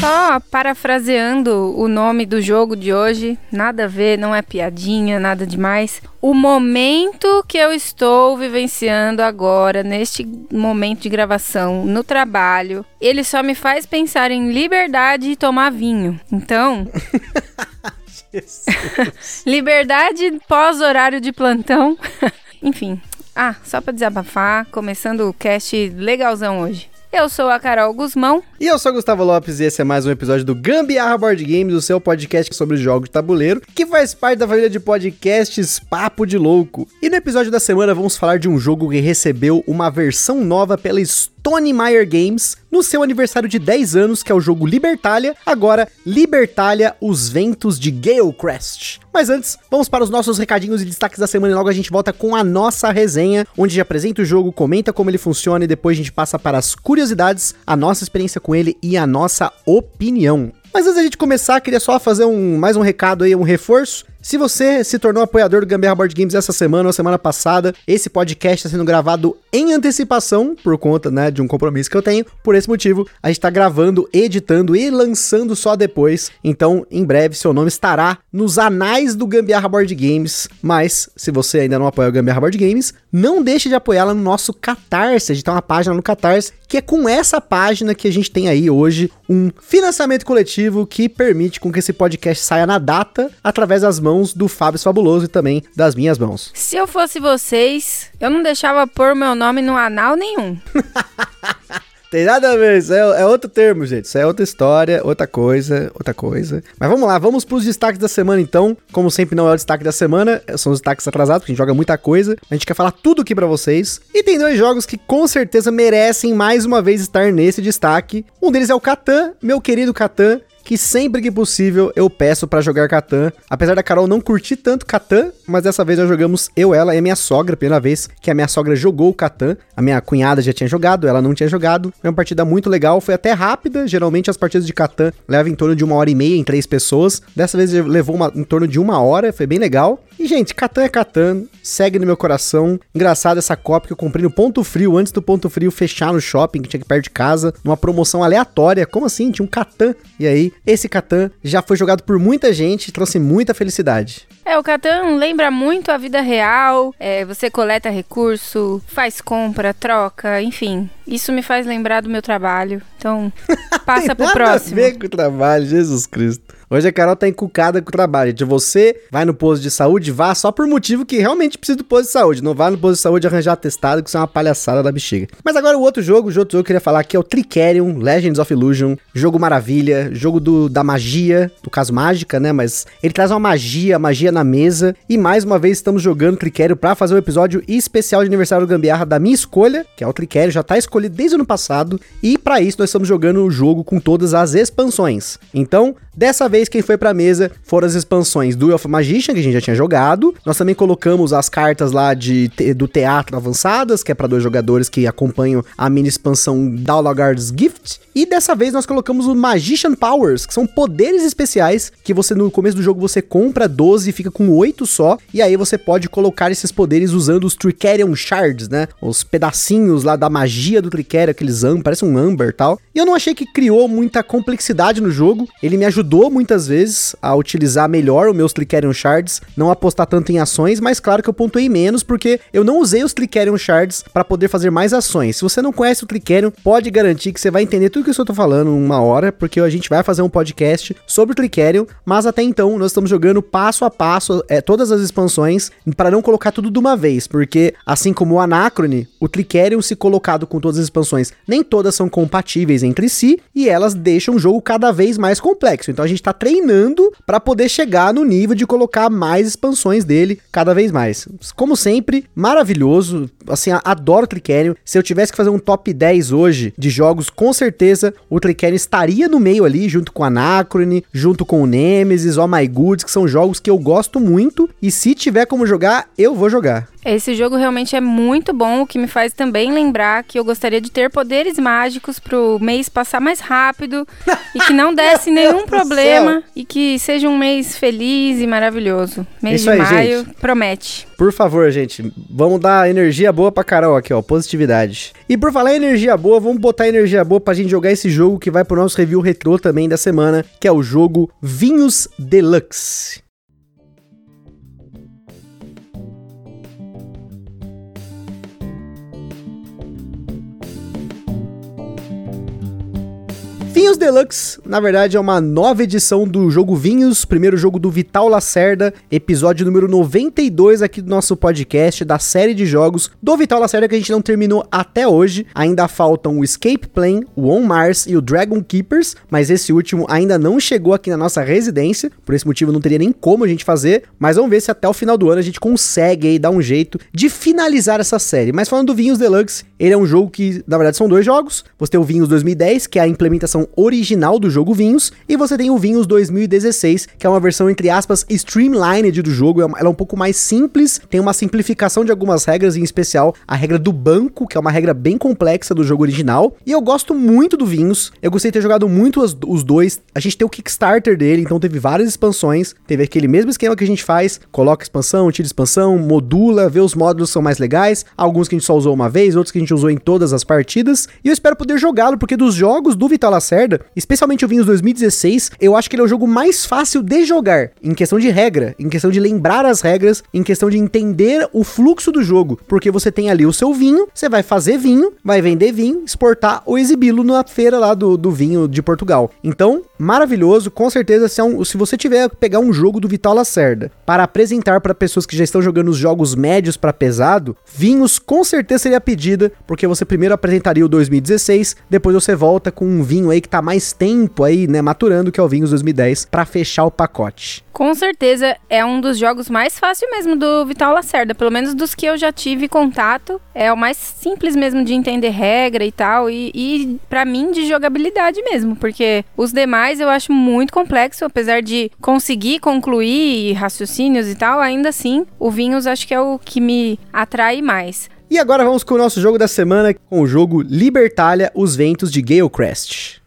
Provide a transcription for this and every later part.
Só parafraseando o nome do jogo de hoje, nada a ver, não é piadinha, nada demais. O momento que eu estou vivenciando agora, neste momento de gravação, no trabalho, ele só me faz pensar em liberdade e tomar vinho. Então. liberdade pós-horário de plantão. Enfim. Ah, só para desabafar, começando o cast legalzão hoje. Eu sou a Carol Guzmão. E eu sou o Gustavo Lopes e esse é mais um episódio do Gambiarra Board Games, o seu podcast sobre jogos de tabuleiro, que faz parte da família de podcasts Papo de Louco. E no episódio da semana vamos falar de um jogo que recebeu uma versão nova pela Stone Meyer Games no seu aniversário de 10 anos, que é o jogo Libertalia, agora Libertalia Os Ventos de Galecrest. Mas antes, vamos para os nossos recadinhos e destaques da semana e logo a gente volta com a nossa resenha, onde gente apresenta o jogo, comenta como ele funciona e depois a gente passa para as curiosidades, a nossa experiência com ele e a nossa opinião. Mas antes da gente começar, queria só fazer um mais um recado aí, um reforço. Se você se tornou apoiador do Gambiarra Board Games essa semana ou semana passada, esse podcast está sendo gravado em antecipação, por conta né, de um compromisso que eu tenho. Por esse motivo, a gente está gravando, editando e lançando só depois. Então, em breve, seu nome estará nos anais do Gambiarra Board Games. Mas, se você ainda não apoia o Gambiarra Board Games, não deixe de apoiá-la no nosso Catarse. A gente tem uma página no Catarse, que é com essa página que a gente tem aí hoje um financiamento coletivo que permite com que esse podcast saia na data através das mãos mãos do Fábio Fabuloso e também das minhas mãos. Se eu fosse vocês, eu não deixava pôr meu nome no anal nenhum. Tem nada a ver, isso é, é, outro termo, gente. Isso é outra história, outra coisa, outra coisa. Mas vamos lá, vamos pros destaques da semana então. Como sempre, não é o destaque da semana, são os destaques atrasados, porque a gente joga muita coisa. A gente quer falar tudo aqui para vocês. E tem dois jogos que com certeza merecem mais uma vez estar nesse destaque. Um deles é o Catan, meu querido Catan que sempre que possível eu peço para jogar Catan. Apesar da Carol não curtir tanto Catan, mas dessa vez nós jogamos eu, ela e a minha sogra, primeira vez que a minha sogra jogou o Catan. A minha cunhada já tinha jogado, ela não tinha jogado. Foi uma partida muito legal, foi até rápida. Geralmente as partidas de Catan levam em torno de uma hora e meia em três pessoas. Dessa vez levou uma, em torno de uma hora, foi bem legal. E, gente, Catan é Catan, segue no meu coração. Engraçado essa cópia que eu comprei no Ponto Frio, antes do Ponto Frio fechar no shopping, que tinha que perto de casa, numa promoção aleatória. Como assim? Tinha um Catan. E aí, esse Catan já foi jogado por muita gente e trouxe muita felicidade. É, o Catan lembra muito a vida real. É, você coleta recurso, faz compra, troca, enfim. Isso me faz lembrar do meu trabalho. Então, passa pro próximo. A ver com o trabalho, Jesus Cristo. Hoje a Carol tá encucada com o trabalho. Gente. Você vai no posto de saúde, vá só por motivo que realmente precisa do posto de saúde. Não vá no posto de saúde arranjar atestado, que isso é uma palhaçada da bexiga. Mas agora o outro jogo, o outro jogo que eu queria falar aqui é o Tricerion Legends of Illusion. Jogo maravilha, jogo do, da magia, no caso mágica, né? Mas ele traz uma magia, magia na mesa. E mais uma vez estamos jogando Tricerion para fazer um episódio especial de aniversário do Gambiarra da minha escolha, que é o Tricerion, já tá escolhido desde o ano passado. E para isso nós estamos jogando o jogo com todas as expansões. Então, dessa vez vez quem foi pra mesa foram as expansões do Elf Magician, que a gente já tinha jogado. Nós também colocamos as cartas lá de, do teatro avançadas, que é para dois jogadores que acompanham a mini expansão Dalagard's Gift. E dessa vez nós colocamos o Magician Powers, que são poderes especiais que você no começo do jogo você compra 12 e fica com 8 só, e aí você pode colocar esses poderes usando os Tricerion Shards, né? Os pedacinhos lá da magia do Tricerion, aqueles am, parece um Amber e tal. E eu não achei que criou muita complexidade no jogo, ele me ajudou muitas vezes a utilizar melhor os meus Tricerion Shards, não apostar tanto em ações, mas claro que eu pontuei menos porque eu não usei os Tricerion Shards para poder fazer mais ações. Se você não conhece o Tricerion, pode garantir que você vai entender tudo que eu estou falando uma hora, porque a gente vai fazer um podcast sobre o Tricerion, mas até então nós estamos jogando passo a passo é, todas as expansões para não colocar tudo de uma vez, porque assim como o Anacrone, o Tricerion se colocado com todas as expansões, nem todas são compatíveis entre si e elas deixam o jogo cada vez mais complexo. Então a gente está treinando para poder chegar no nível de colocar mais expansões dele cada vez mais. Como sempre, maravilhoso, assim, adoro o Tricerion. Se eu tivesse que fazer um top 10 hoje de jogos, com certeza o Tricerion estaria no meio ali, junto com Anacrone, junto com o Nemesis, Oh My Goods, que são jogos que eu gosto muito. E se tiver como jogar, eu vou jogar. Esse jogo realmente é muito bom, o que me faz também lembrar que eu gostaria de ter poderes mágicos pro mês passar mais rápido e que não desse nenhum problema e que seja um mês feliz e maravilhoso. Mês Isso de aí, maio gente. promete. Por favor, gente, vamos dar energia boa pra Carol aqui, ó, positividade. E por falar em energia boa, vamos botar energia boa pra gente jogar esse jogo que vai pro nosso review retrô também da semana, que é o jogo Vinhos Deluxe. Vinhos Deluxe, na verdade, é uma nova edição do jogo Vinhos, primeiro jogo do Vital Lacerda, episódio número 92 aqui do nosso podcast, da série de jogos do Vital Lacerda que a gente não terminou até hoje. Ainda faltam o Escape Plane, o On Mars e o Dragon Keepers, mas esse último ainda não chegou aqui na nossa residência, por esse motivo não teria nem como a gente fazer, mas vamos ver se até o final do ano a gente consegue aí dar um jeito de finalizar essa série. Mas falando do Vinhos Deluxe, ele é um jogo que, na verdade, são dois jogos. Você tem o Vinhos 2010, que é a implementação original do jogo Vinhos, e você tem o Vinhos 2016, que é uma versão, entre aspas, streamlined do jogo. Ela é um pouco mais simples, tem uma simplificação de algumas regras, em especial a regra do banco, que é uma regra bem complexa do jogo original. E eu gosto muito do Vinhos, eu gostei de ter jogado muito os, os dois. A gente tem o Kickstarter dele, então teve várias expansões. Teve aquele mesmo esquema que a gente faz: coloca expansão, tira expansão, modula, vê os módulos que são mais legais. Alguns que a gente só usou uma vez, outros que a gente usou em todas as partidas. E eu espero poder jogá-lo, porque dos jogos do Vital Lacerda, especialmente o Vinhos 2016, eu acho que ele é o jogo mais fácil de jogar, em questão de regra, em questão de lembrar as regras, em questão de entender o fluxo do jogo, porque você tem ali o seu vinho, você vai fazer vinho, vai vender vinho, exportar ou exibi-lo na feira lá do, do vinho de Portugal. Então, maravilhoso, com certeza, se, é um, se você tiver pegar um jogo do Vital Lacerda para apresentar para pessoas que já estão jogando os jogos médios para pesado, vinhos com certeza seria a pedida, porque você primeiro apresentaria o 2016, depois você volta com um vinho aí que tá mais tempo aí, né, maturando, que é o Vinhos 2010, para fechar o pacote. Com certeza é um dos jogos mais fáceis mesmo do Vital Lacerda, pelo menos dos que eu já tive contato. É o mais simples mesmo de entender regra e tal, e, e para mim de jogabilidade mesmo, porque os demais eu acho muito complexo, apesar de conseguir concluir raciocínios e tal, ainda assim o Vinhos acho que é o que me atrai mais. E agora vamos com o nosso jogo da semana, com o jogo Libertalia, os ventos de Galecrest.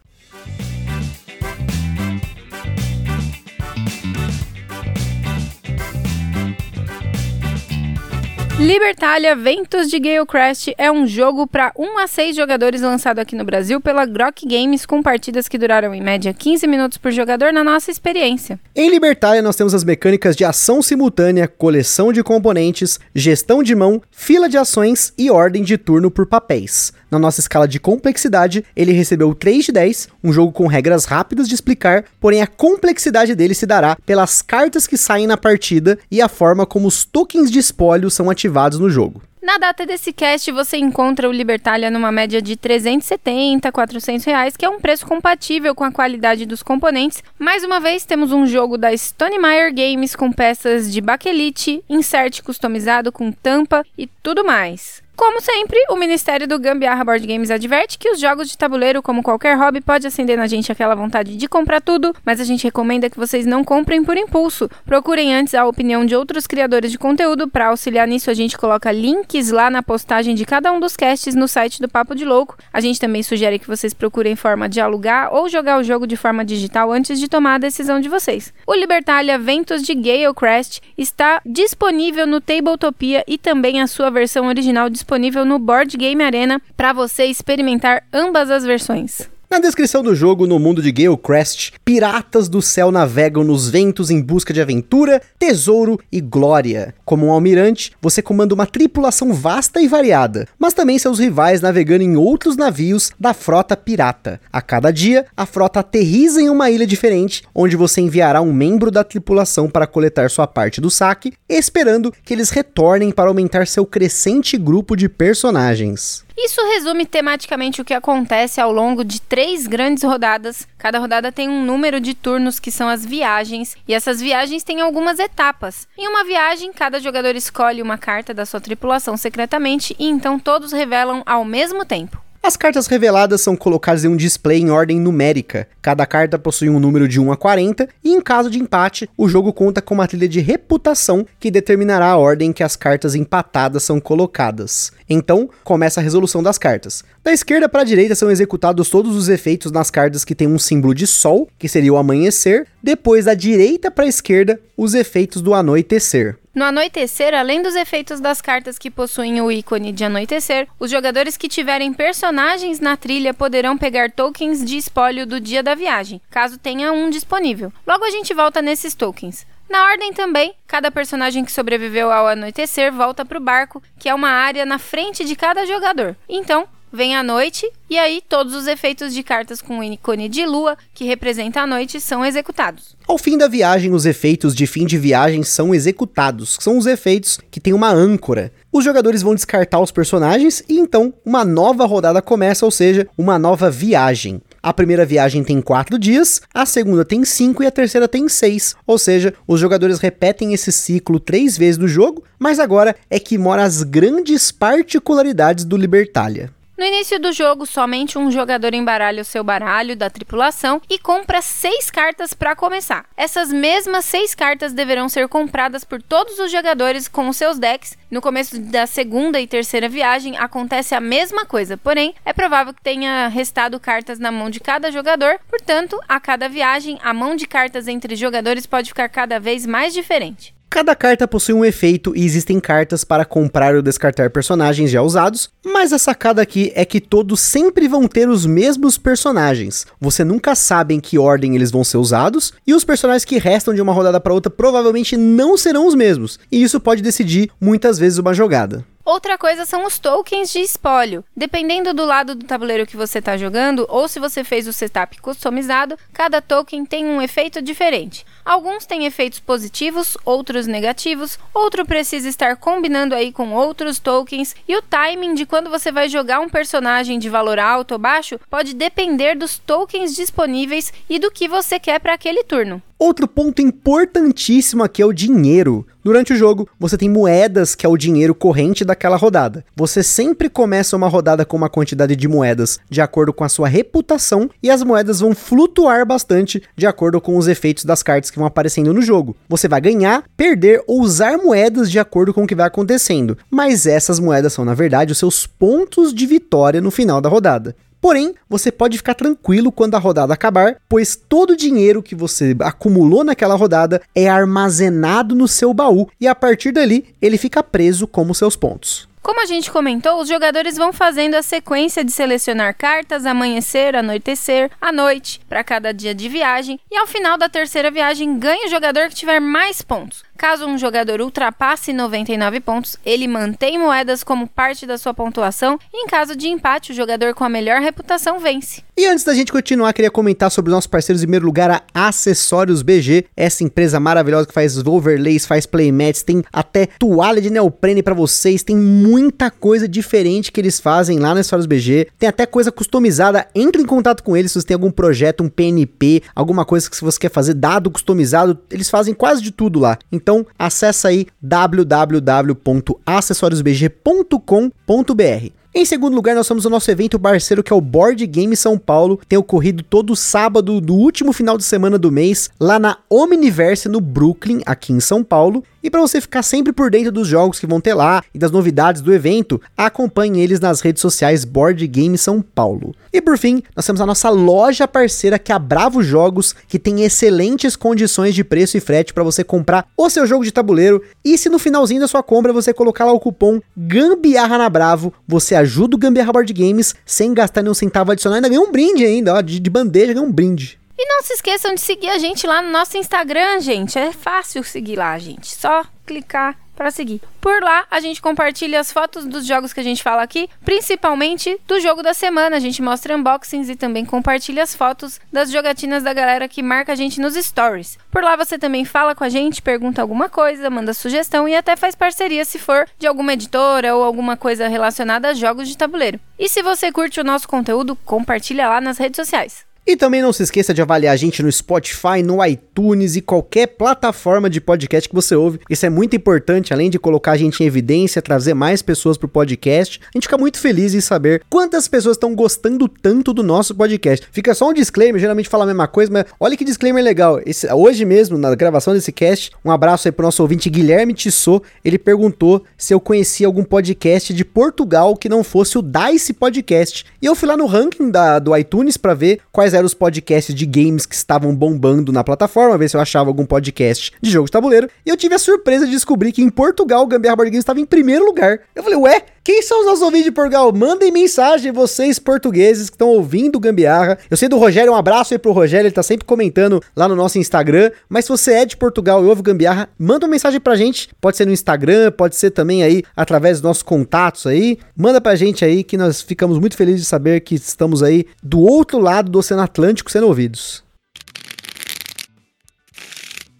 Libertalia Ventos de Galecrest é um jogo para 1 a 6 jogadores lançado aqui no Brasil pela Grok Games com partidas que duraram em média 15 minutos por jogador na nossa experiência. Em Libertalia nós temos as mecânicas de ação simultânea, coleção de componentes, gestão de mão, fila de ações e ordem de turno por papéis. Na nossa escala de complexidade, ele recebeu 3 de 10, um jogo com regras rápidas de explicar, porém a complexidade dele se dará pelas cartas que saem na partida e a forma como os tokens de espólio são ativados no jogo. Na data desse cast, você encontra o Libertalia numa média de 370, 400 reais, que é um preço compatível com a qualidade dos componentes. Mais uma vez, temos um jogo da Stonemaier Games com peças de baquelite, insert customizado com tampa e tudo mais. Como sempre, o Ministério do Gambiarra Board Games adverte que os jogos de tabuleiro, como qualquer hobby, pode acender na gente aquela vontade de comprar tudo, mas a gente recomenda que vocês não comprem por impulso. Procurem antes a opinião de outros criadores de conteúdo. Para auxiliar nisso, a gente coloca links lá na postagem de cada um dos casts no site do Papo de Louco. A gente também sugere que vocês procurem forma de alugar ou jogar o jogo de forma digital antes de tomar a decisão de vocês. O Libertalia Ventos de Galecrest está disponível no Tabletopia e também a sua versão original disponível no Board Game Arena para você experimentar ambas as versões. Na descrição do jogo, no mundo de Galecrest, piratas do céu navegam nos ventos em busca de aventura, tesouro e glória. Como um almirante, você comanda uma tripulação vasta e variada, mas também seus rivais navegando em outros navios da frota pirata. A cada dia, a frota aterriza em uma ilha diferente, onde você enviará um membro da tripulação para coletar sua parte do saque, esperando que eles retornem para aumentar seu crescente grupo de personagens. Isso resume tematicamente o que acontece ao longo de três grandes rodadas. Cada rodada tem um número de turnos que são as viagens, e essas viagens têm algumas etapas. Em uma viagem, cada jogador escolhe uma carta da sua tripulação secretamente e então todos revelam ao mesmo tempo. As cartas reveladas são colocadas em um display em ordem numérica. Cada carta possui um número de 1 a 40 e em caso de empate, o jogo conta com uma trilha de reputação que determinará a ordem em que as cartas empatadas são colocadas. Então, começa a resolução das cartas. Da esquerda para a direita são executados todos os efeitos nas cartas que têm um símbolo de sol, que seria o amanhecer. Depois, da direita para a esquerda, os efeitos do anoitecer. No anoitecer, além dos efeitos das cartas que possuem o ícone de anoitecer, os jogadores que tiverem personagens na trilha poderão pegar tokens de espólio do dia da viagem, caso tenha um disponível. Logo a gente volta nesses tokens. Na ordem também, cada personagem que sobreviveu ao anoitecer volta para o barco, que é uma área na frente de cada jogador. Então, vem a noite e aí todos os efeitos de cartas com o ícone de lua, que representa a noite, são executados. Ao fim da viagem, os efeitos de fim de viagem são executados, são os efeitos que têm uma âncora. Os jogadores vão descartar os personagens e então uma nova rodada começa, ou seja, uma nova viagem. A primeira viagem tem 4 dias, a segunda tem 5 e a terceira tem 6. Ou seja, os jogadores repetem esse ciclo três vezes no jogo, mas agora é que mora as grandes particularidades do Libertalia. No início do jogo, somente um jogador embaralha o seu baralho da tripulação e compra seis cartas para começar. Essas mesmas seis cartas deverão ser compradas por todos os jogadores com os seus decks. No começo da segunda e terceira viagem acontece a mesma coisa, porém é provável que tenha restado cartas na mão de cada jogador, portanto, a cada viagem a mão de cartas entre jogadores pode ficar cada vez mais diferente. Cada carta possui um efeito e existem cartas para comprar ou descartar personagens já usados, mas a sacada aqui é que todos sempre vão ter os mesmos personagens. Você nunca sabe em que ordem eles vão ser usados, e os personagens que restam de uma rodada para outra provavelmente não serão os mesmos, e isso pode decidir muitas vezes uma jogada. Outra coisa são os tokens de espólio. Dependendo do lado do tabuleiro que você está jogando, ou se você fez o setup customizado, cada token tem um efeito diferente. Alguns têm efeitos positivos, outros negativos, outro precisa estar combinando aí com outros tokens, e o timing de quando você vai jogar um personagem de valor alto ou baixo pode depender dos tokens disponíveis e do que você quer para aquele turno. Outro ponto importantíssimo aqui é o dinheiro. Durante o jogo, você tem moedas, que é o dinheiro corrente daquela rodada. Você sempre começa uma rodada com uma quantidade de moedas de acordo com a sua reputação, e as moedas vão flutuar bastante de acordo com os efeitos das cartas que vão aparecendo no jogo. Você vai ganhar, perder ou usar moedas de acordo com o que vai acontecendo, mas essas moedas são, na verdade, os seus pontos de vitória no final da rodada. Porém, você pode ficar tranquilo quando a rodada acabar, pois todo o dinheiro que você acumulou naquela rodada é armazenado no seu baú e a partir dali ele fica preso como seus pontos. Como a gente comentou, os jogadores vão fazendo a sequência de selecionar cartas amanhecer, anoitecer, à noite, para cada dia de viagem, e ao final da terceira viagem ganha o jogador que tiver mais pontos. Caso um jogador ultrapasse 99 pontos, ele mantém moedas como parte da sua pontuação. E em caso de empate, o jogador com a melhor reputação vence. E antes da gente continuar, queria comentar sobre os nossos parceiros em primeiro lugar, a Acessórios BG, essa empresa maravilhosa que faz overlays, faz playmats, tem até toalha de neoprene para vocês, tem muita coisa diferente que eles fazem lá na Acessórios BG, tem até coisa customizada, entre em contato com eles se você tem algum projeto, um PNP, alguma coisa que você quer fazer, dado customizado, eles fazem quase de tudo lá. Então, acessa aí www.acessoriosbg.com.br. Em segundo lugar, nós temos o nosso evento parceiro que é o Board Game São Paulo. Tem ocorrido todo sábado do último final de semana do mês, lá na Omniverse, no Brooklyn, aqui em São Paulo. E para você ficar sempre por dentro dos jogos que vão ter lá e das novidades do evento, acompanhe eles nas redes sociais Board Game São Paulo. E por fim, nós temos a nossa loja parceira que é a Bravo Jogos, que tem excelentes condições de preço e frete para você comprar o seu jogo de tabuleiro. E se no finalzinho da sua compra você colocar lá o cupom Gambiarra na Bravo, você ajuda o Gambiarra Board Games sem gastar nenhum centavo adicional. Ainda ganha um brinde ainda, ó, de, de bandeja ganha um brinde. E não se esqueçam de seguir a gente lá no nosso Instagram, gente. É fácil seguir lá, gente. Só clicar para seguir. Por lá, a gente compartilha as fotos dos jogos que a gente fala aqui, principalmente do jogo da semana. A gente mostra unboxings e também compartilha as fotos das jogatinas da galera que marca a gente nos stories. Por lá você também fala com a gente, pergunta alguma coisa, manda sugestão e até faz parceria se for de alguma editora ou alguma coisa relacionada a jogos de tabuleiro. E se você curte o nosso conteúdo, compartilha lá nas redes sociais. E também não se esqueça de avaliar a gente no Spotify, no iTunes e qualquer plataforma de podcast que você ouve. Isso é muito importante, além de colocar a gente em evidência, trazer mais pessoas pro podcast. A gente fica muito feliz em saber quantas pessoas estão gostando tanto do nosso podcast. Fica só um disclaimer, geralmente fala a mesma coisa, mas olha que disclaimer legal. Esse, hoje mesmo, na gravação desse cast, um abraço aí pro nosso ouvinte Guilherme Tissot. Ele perguntou se eu conhecia algum podcast de Portugal que não fosse o Dice Podcast. E eu fui lá no ranking da, do iTunes para ver quais eram os podcasts de games que estavam bombando na plataforma, ver se eu achava algum podcast de jogo de tabuleiro. E eu tive a surpresa de descobrir que em Portugal o Gambiarra Board Games estava em primeiro lugar. Eu falei, ué, quem são os nossos ouvintes de Portugal? Mandem mensagem, vocês portugueses que estão ouvindo Gambiarra. Eu sei do Rogério, um abraço aí pro Rogério, ele tá sempre comentando lá no nosso Instagram. Mas se você é de Portugal e ouve Gambiarra, manda uma mensagem pra gente. Pode ser no Instagram, pode ser também aí através dos nossos contatos aí. Manda pra gente aí que nós ficamos muito felizes de saber que estamos aí do outro lado do Oceano Atlântico sendo ouvidos.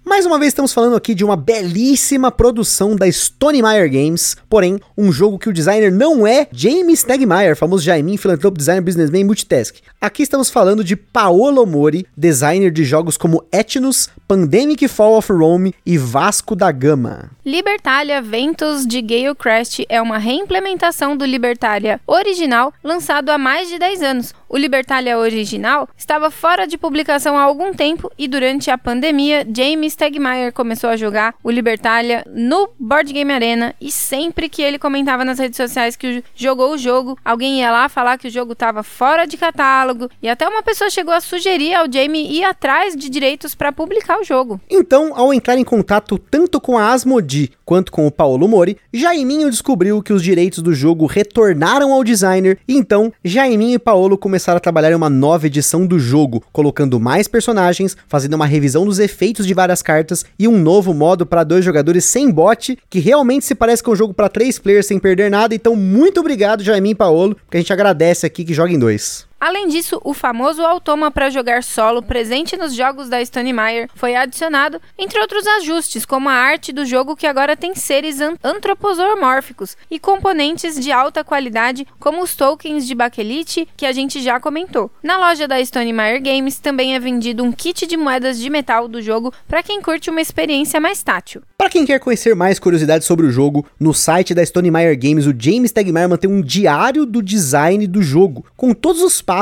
Mais uma vez estamos falando aqui de uma belíssima produção da Stone Meyer Games, porém, um jogo que o designer não é James Stegmaier, famoso Jaimin, filantropo, designer, businessman e multitask. Aqui estamos falando de Paolo Mori, designer de jogos como Ethnus, Pandemic Fall of Rome e Vasco da Gama. Libertalia Ventus de Gale Crest é uma reimplementação do Libertalia original lançado há mais de 10 anos. O Libertalia original estava fora de publicação há algum tempo e durante a pandemia, James Stegmaier começou a jogar o Libertalia no Board Game Arena e sempre que ele comentava nas redes sociais que jogou o jogo, alguém ia lá falar que o jogo estava fora de catálogo e até uma pessoa chegou a sugerir ao Jamie ir atrás de direitos para publicar o jogo. Então, ao entrar em contato tanto com a Asmodi quanto com o Paulo Mori, Jaiminho descobriu que os direitos do jogo retornaram ao designer e então Jaiminho e Paulo começaram a trabalhar em uma nova edição do jogo, colocando mais personagens, fazendo uma revisão dos efeitos de várias cartas e um novo modo para dois jogadores sem bot, que realmente se parece com um jogo para três players sem perder nada. Então, muito obrigado, Jaiminho e Paulo, que a gente agradece aqui que joga em dois. Além disso, o famoso automa para jogar solo presente nos jogos da Stone Meyer foi adicionado, entre outros ajustes, como a arte do jogo que agora tem seres an antropomórficos e componentes de alta qualidade, como os tokens de bakelite que a gente já comentou. Na loja da Stone Meyer Games também é vendido um kit de moedas de metal do jogo para quem curte uma experiência mais tátil. Para quem quer conhecer mais curiosidades sobre o jogo, no site da Stone Meyer Games, o James Tegmaier mantém um diário do design do jogo, com todos os passos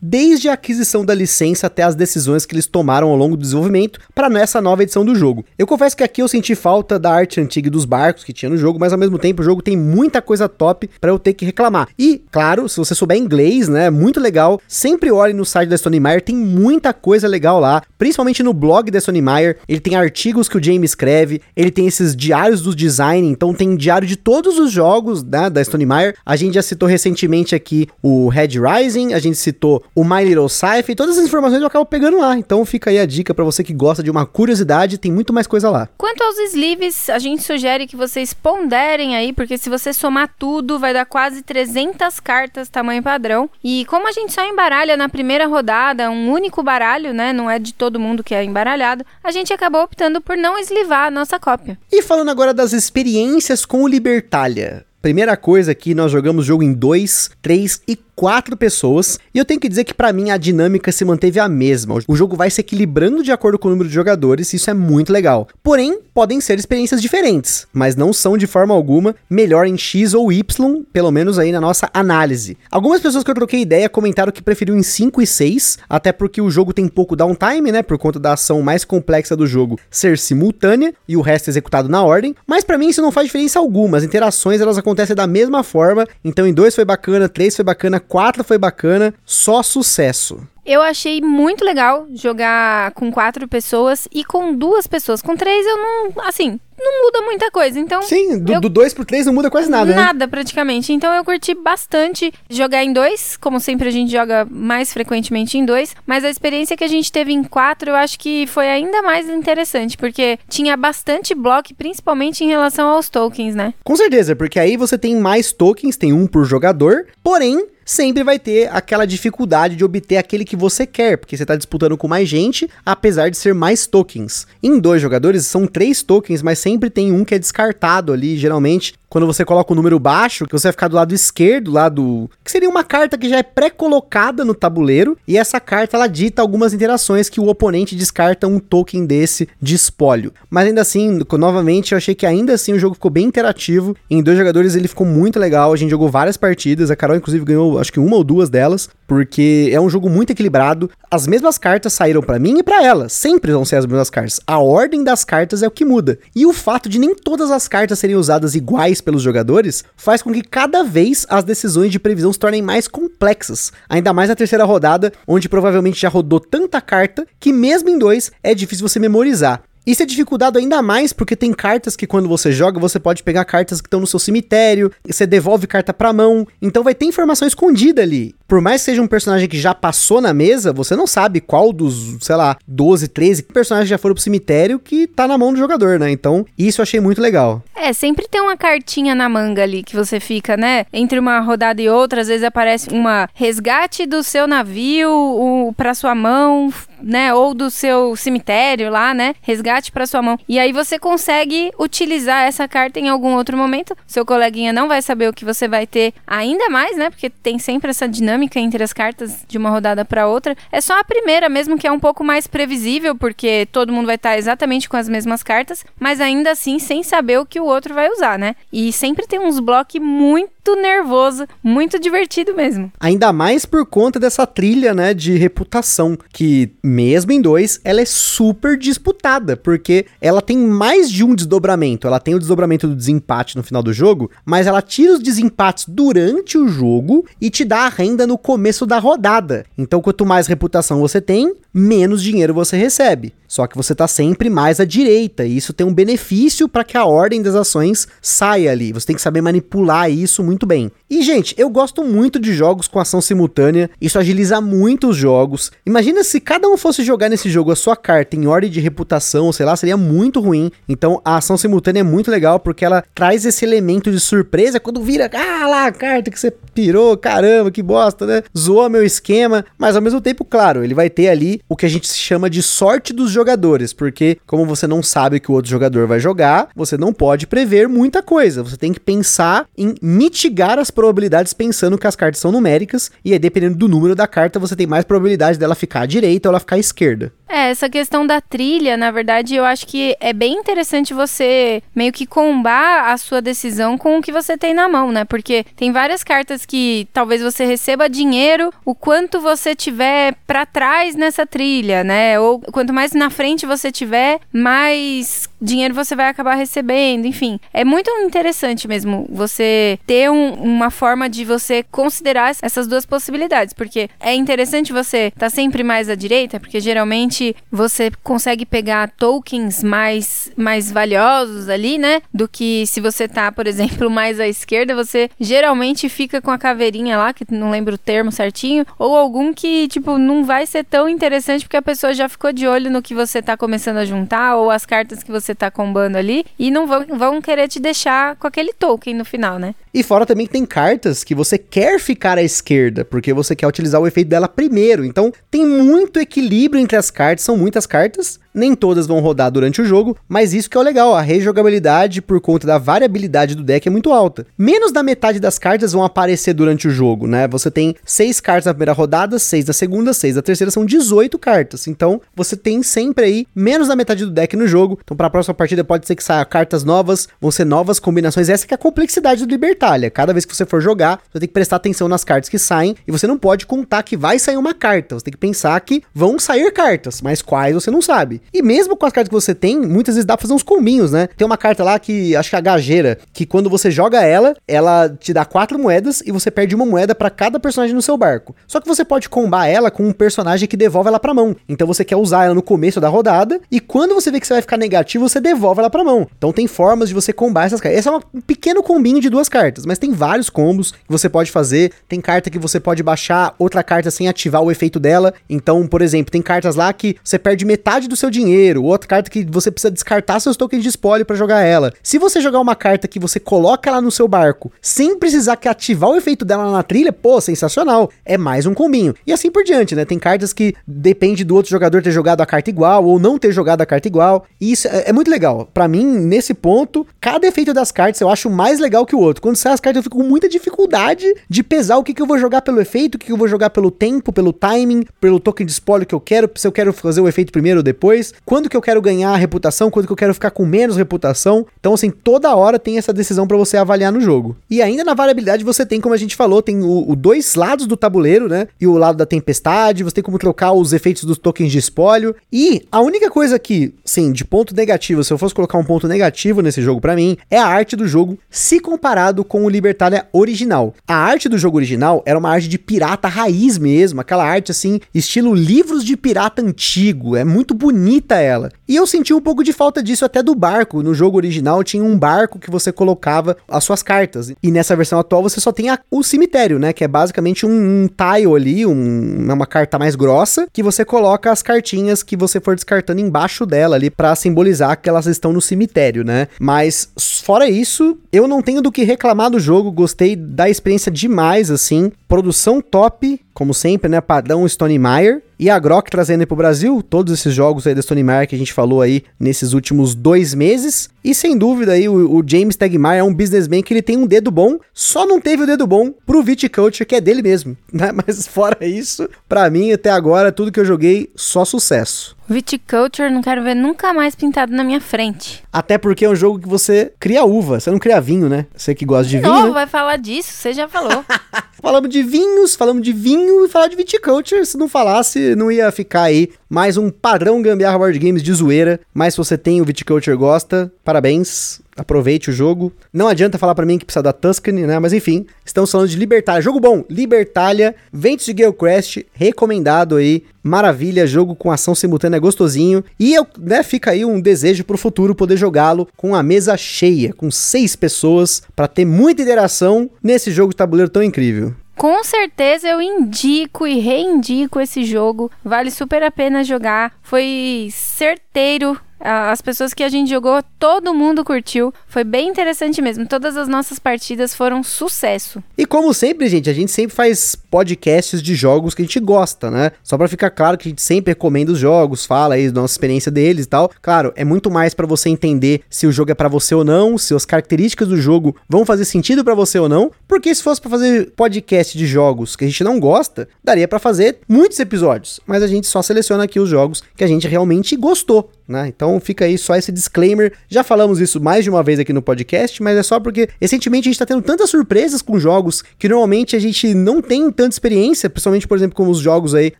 desde a aquisição da licença até as decisões que eles tomaram ao longo do desenvolvimento para nessa nova edição do jogo. Eu confesso que aqui eu senti falta da arte antiga dos barcos que tinha no jogo, mas ao mesmo tempo o jogo tem muita coisa top para eu ter que reclamar. E, claro, se você souber inglês, né, muito legal, sempre olhe no site da Stone Meyer, tem muita coisa legal lá, principalmente no blog da Stone Meyer, ele tem artigos que o James escreve, ele tem esses diários do design, então tem diário de todos os jogos né, da Stone Meyer. A gente já citou recentemente aqui o Red Rising, gente citou o My Little Scythe, e todas as informações eu acabo pegando lá. Então fica aí a dica para você que gosta de uma curiosidade, tem muito mais coisa lá. Quanto aos sleeves, a gente sugere que vocês ponderem aí, porque se você somar tudo, vai dar quase 300 cartas tamanho padrão. E como a gente só embaralha na primeira rodada, um único baralho, né, não é de todo mundo que é embaralhado, a gente acabou optando por não eslivar a nossa cópia. E falando agora das experiências com o Libertalia. Primeira coisa aqui, nós jogamos jogo em 2, 3 e quatro pessoas. E eu tenho que dizer que para mim a dinâmica se manteve a mesma. O jogo vai se equilibrando de acordo com o número de jogadores, isso é muito legal. Porém, podem ser experiências diferentes, mas não são de forma alguma melhor em X ou Y, pelo menos aí na nossa análise. Algumas pessoas que eu troquei ideia comentaram que preferiam em 5 e 6, até porque o jogo tem pouco downtime, né, por conta da ação mais complexa do jogo ser simultânea e o resto executado na ordem. Mas para mim isso não faz diferença alguma. As interações elas acontecem da mesma forma. Então em 2 foi bacana, 3 foi bacana, 4 foi bacana, só sucesso. Eu achei muito legal jogar com quatro pessoas e com duas pessoas. Com três eu não. Assim, não muda muita coisa. Então. Sim, do, eu... do dois pro três não muda quase nada. Nada, né? praticamente. Então eu curti bastante jogar em dois. Como sempre, a gente joga mais frequentemente em dois. Mas a experiência que a gente teve em quatro, eu acho que foi ainda mais interessante. Porque tinha bastante bloco, principalmente em relação aos tokens, né? Com certeza, porque aí você tem mais tokens, tem um por jogador. Porém, sempre vai ter aquela dificuldade de obter aquele que você quer, porque você está disputando com mais gente, apesar de ser mais tokens. Em dois jogadores são três tokens, mas sempre tem um que é descartado ali, geralmente quando você coloca o número baixo, que você vai ficar do lado esquerdo, lá do. que seria uma carta que já é pré-colocada no tabuleiro, e essa carta ela dita algumas interações que o oponente descarta um token desse de espólio. Mas ainda assim, novamente, eu achei que ainda assim o jogo ficou bem interativo. Em dois jogadores ele ficou muito legal. A gente jogou várias partidas. A Carol, inclusive, ganhou acho que uma ou duas delas, porque é um jogo muito equilibrado. As mesmas cartas saíram para mim e para ela. Sempre vão ser as mesmas cartas. A ordem das cartas é o que muda. E o fato de nem todas as cartas serem usadas iguais pelos jogadores faz com que cada vez as decisões de previsão se tornem mais complexas. Ainda mais na terceira rodada, onde provavelmente já rodou tanta carta que mesmo em dois é difícil você memorizar. Isso é dificultado ainda mais porque tem cartas que quando você joga, você pode pegar cartas que estão no seu cemitério, você devolve carta pra mão, então vai ter informação escondida ali. Por mais que seja um personagem que já passou na mesa, você não sabe qual dos, sei lá, 12, 13 personagens já foram pro cemitério que tá na mão do jogador, né? Então, isso eu achei muito legal. É, sempre tem uma cartinha na manga ali que você fica, né? Entre uma rodada e outra, às vezes aparece uma resgate do seu navio o, pra sua mão, né? Ou do seu cemitério lá, né? Resgate para sua mão. E aí você consegue utilizar essa carta em algum outro momento. Seu coleguinha não vai saber o que você vai ter ainda mais, né? Porque tem sempre essa dinâmica entre as cartas de uma rodada para outra. É só a primeira mesmo que é um pouco mais previsível, porque todo mundo vai estar exatamente com as mesmas cartas, mas ainda assim sem saber o que o outro vai usar, né? E sempre tem uns blocos muito muito nervoso, muito divertido mesmo. Ainda mais por conta dessa trilha, né, de reputação, que mesmo em dois, ela é super disputada, porque ela tem mais de um desdobramento. Ela tem o desdobramento do desempate no final do jogo, mas ela tira os desempates durante o jogo e te dá a renda no começo da rodada. Então, quanto mais reputação você tem, menos dinheiro você recebe. Só que você está sempre mais à direita, e isso tem um benefício para que a ordem das ações saia ali. Você tem que saber manipular isso muito bem. E, gente, eu gosto muito de jogos com ação simultânea, isso agiliza muito os jogos. Imagina se cada um fosse jogar nesse jogo a sua carta em ordem de reputação, sei lá, seria muito ruim. Então, a ação simultânea é muito legal porque ela traz esse elemento de surpresa quando vira, ah lá, a carta que você pirou, caramba, que bosta, né? Zoou meu esquema, mas ao mesmo tempo, claro, ele vai ter ali o que a gente chama de sorte dos jogadores, porque como você não sabe que o outro jogador vai jogar, você não pode prever muita coisa. Você tem que pensar em mitigar as probabilidades pensando que as cartas são numéricas, e aí dependendo do número da carta, você tem mais probabilidade dela ficar à direita ou ela ficar à esquerda. É, essa questão da trilha, na verdade, eu acho que é bem interessante você meio que combar a sua decisão com o que você tem na mão, né? Porque tem várias cartas que talvez você receba dinheiro o quanto você tiver para trás nessa trilha, né? Ou quanto mais na frente você tiver, mais dinheiro você vai acabar recebendo, enfim. É muito interessante mesmo você ter um, uma forma de você considerar essas duas possibilidades, porque é interessante você estar tá sempre mais à direita, porque geralmente você consegue pegar tokens mais, mais valiosos ali, né? Do que se você tá, por exemplo, mais à esquerda, você geralmente fica com a caveirinha lá, que não lembro o termo certinho, ou algum que, tipo, não vai ser tão interessante porque a pessoa já ficou de olho no que você tá começando a juntar, ou as cartas que você tá combando ali, e não vão, vão querer te deixar com aquele token no final, né? E fora também que tem cartas que você quer ficar à esquerda, porque você quer utilizar o efeito dela primeiro. Então tem muito equilíbrio entre as cartas, são muitas cartas, nem todas vão rodar durante o jogo, mas isso que é o legal, a rejogabilidade por conta da variabilidade do deck é muito alta. Menos da metade das cartas vão aparecer durante o jogo, né? Você tem seis cartas na primeira rodada, seis na segunda, seis na terceira, são 18 cartas. Então, você tem sempre aí menos da metade do deck no jogo. Então, para a próxima partida pode ser que saia cartas novas, vão ser novas combinações. Essa que é a complexidade do Libertalia. Cada vez que você for jogar, você tem que prestar atenção nas cartas que saem e você não pode contar que vai sair uma carta. Você tem que pensar que vão sair cartas, mas quais você não sabe. E mesmo com as cartas que você tem, muitas vezes dá pra fazer uns combinhos, né? Tem uma carta lá que acho que é a gageira, que quando você joga ela, ela te dá quatro moedas e você perde uma moeda para cada personagem no seu barco. Só que você pode combar ela com um personagem que devolve ela pra mão. Então você quer usar ela no começo da rodada e quando você vê que você vai ficar negativo, você devolve ela pra mão. Então tem formas de você combar essas cartas. Esse é um pequeno combinho de duas cartas, mas tem vários combos que você pode fazer. Tem carta que você pode baixar outra carta sem ativar o efeito dela. Então, por exemplo, tem cartas lá que você perde metade do seu dinheiro, outra carta que você precisa descartar seus tokens de espólio para jogar ela. Se você jogar uma carta que você coloca ela no seu barco, sem precisar que ativar o efeito dela na trilha, pô, sensacional. É mais um combinho. E assim por diante, né? Tem cartas que depende do outro jogador ter jogado a carta igual ou não ter jogado a carta igual. E isso é, é muito legal. Para mim, nesse ponto, cada efeito das cartas eu acho mais legal que o outro. Quando sai as cartas, eu fico com muita dificuldade de pesar o que, que eu vou jogar pelo efeito, o que, que eu vou jogar pelo tempo, pelo timing, pelo token de espólio que eu quero, se eu quero fazer o efeito primeiro ou depois, quando que eu quero ganhar reputação, quando que eu quero ficar com menos reputação. Então, assim, toda hora tem essa decisão para você avaliar no jogo. E ainda na variabilidade você tem, como a gente falou, tem o, o, dois lados do tabuleiro, né? E o lado da tempestade, você tem como trocar os efeitos dos tokens de espólio. E a única coisa que, sim, de ponto negativo, se eu fosse colocar um ponto negativo nesse jogo para mim, é a arte do jogo se comparado com o Libertalia original. A arte do jogo original era uma arte de pirata raiz mesmo, aquela arte assim, estilo livros de pirata antigo, é muito bonita ela. E eu senti um pouco de falta disso até do barco. No jogo original tinha um barco que você colocava as suas cartas. E nessa versão atual você só tem a, o cemitério, né? Que é basicamente um, um tile ali, um, uma carta mais grossa, que você coloca as cartinhas que você for descartando embaixo dela ali para simbolizar que elas estão no cemitério, né? Mas fora isso, eu não tenho do que reclamar do jogo, gostei da experiência demais, assim. Produção top, como sempre, né? Padrão Stone Meyer. E a Grok trazendo para o Brasil todos esses jogos aí da Stone Meyer que a gente falou aí nesses últimos dois meses. E sem dúvida aí, o, o James Tegmaier é um businessman que ele tem um dedo bom, só não teve o dedo bom pro Viticulture, que é dele mesmo, né? Mas fora isso, para mim, até agora, tudo que eu joguei, só sucesso. Viticulture não quero ver nunca mais pintado na minha frente. Até porque é um jogo que você cria uva, você não cria vinho, né? Você que gosta de, de vinho. Não, né? vai falar disso, você já falou. falamos de vinhos, falamos de vinho e falar de viticulture. Se não falasse, não ia ficar aí mais um padrão gambiarra board games de zoeira. Mas se você tem o viticulture gosta, parabéns aproveite o jogo. Não adianta falar para mim que precisa da Tuscany, né? Mas enfim, estamos falando de Libertalia. Jogo bom, Libertalia, Ventos de Geocrest, recomendado aí. Maravilha, jogo com ação simultânea gostosinho. E eu, né, fica aí um desejo pro futuro poder jogá-lo com a mesa cheia, com seis pessoas, para ter muita interação nesse jogo de tabuleiro tão incrível. Com certeza eu indico e reindico esse jogo. Vale super a pena jogar. Foi certeiro as pessoas que a gente jogou, todo mundo curtiu. Foi bem interessante mesmo. Todas as nossas partidas foram sucesso. E como sempre, gente, a gente sempre faz podcasts de jogos que a gente gosta, né? Só para ficar claro que a gente sempre recomenda os jogos, fala aí da nossa experiência deles e tal. Claro, é muito mais para você entender se o jogo é para você ou não, se as características do jogo vão fazer sentido para você ou não, porque se fosse para fazer podcast de jogos que a gente não gosta, daria para fazer muitos episódios, mas a gente só seleciona aqui os jogos que a gente realmente gostou, né? Então fica aí só esse disclaimer. Já falamos isso mais de uma vez aqui no podcast, mas é só porque recentemente a gente tá tendo tantas surpresas com jogos que normalmente a gente não tem tanta experiência, principalmente, por exemplo, como os jogos aí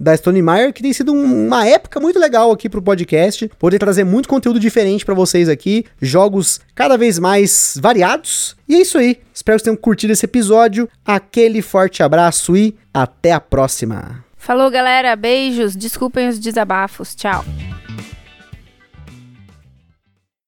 da Stone Meyer, que tem sido uma época muito legal aqui pro podcast, poder trazer muito conteúdo diferente para vocês aqui, jogos cada vez mais variados. E é isso aí. Espero que vocês tenham curtido esse episódio. Aquele forte abraço e até a próxima. Falou, galera. Beijos. Desculpem os desabafos. Tchau.